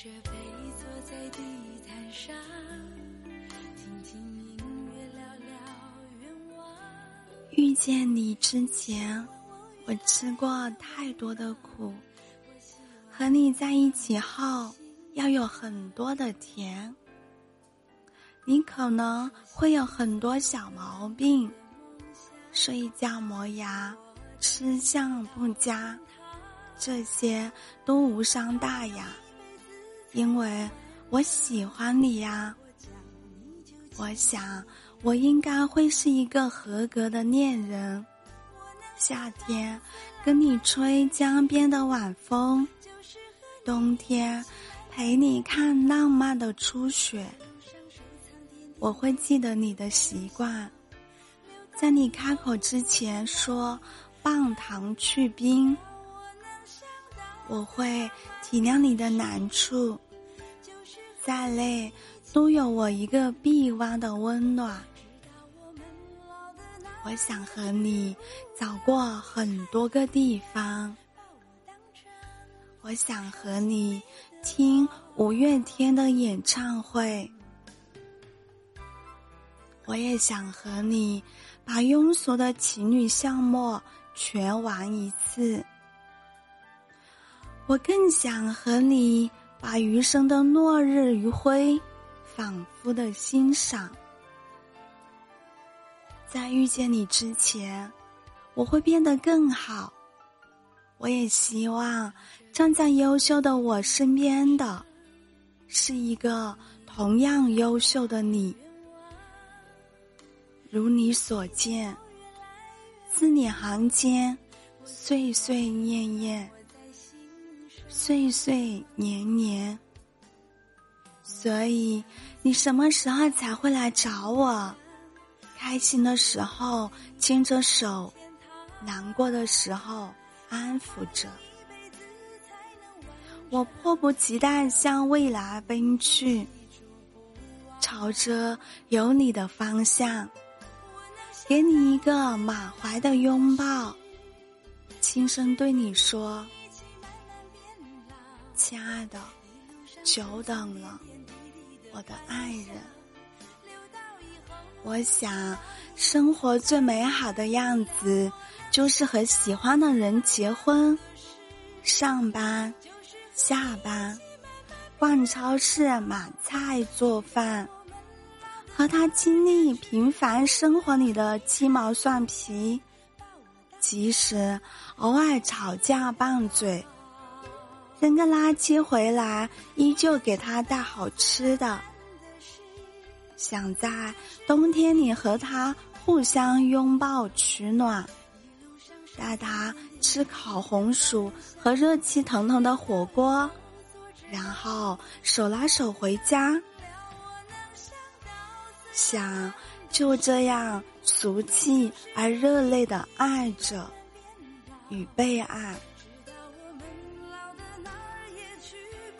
着背坐在地毯上，听听音乐，聊聊愿望。遇见你之前，我吃过太多的苦；和你在一起后，要有很多的甜。你可能会有很多小毛病，睡觉磨牙，吃相不佳，这些都无伤大雅，因为我喜欢你呀。我想，我应该会是一个合格的恋人。夏天，跟你吹江边的晚风；冬天，陪你看浪漫的初雪。我会记得你的习惯，在你开口之前说“棒糖去冰”。我会体谅你的难处，再累都有我一个臂弯的温暖。我想和你走过很多个地方，我想和你听五月天的演唱会。我也想和你把庸俗的情侣项目全玩一次。我更想和你把余生的落日余晖反复的欣赏。在遇见你之前，我会变得更好。我也希望站在优秀的我身边的，是一个同样优秀的你。如你所见，字里行间，岁岁念念，岁岁年年。所以，你什么时候才会来找我？开心的时候牵着手，难过的时候安抚着。我迫不及待向未来奔去，朝着有你的方向。给你一个满怀的拥抱，轻声对你说：“亲爱的，久等了，我的爱人。”我想，生活最美好的样子，就是和喜欢的人结婚，上班、下班，逛超市买菜做饭。和他经历平凡生活里的鸡毛蒜皮，即使偶尔吵架拌嘴，扔个垃圾回来依旧给他带好吃的。想在冬天里和他互相拥抱取暖，带他吃烤红薯和热气腾腾的火锅，然后手拉手回家。想就这样俗气而热烈的爱着与被爱。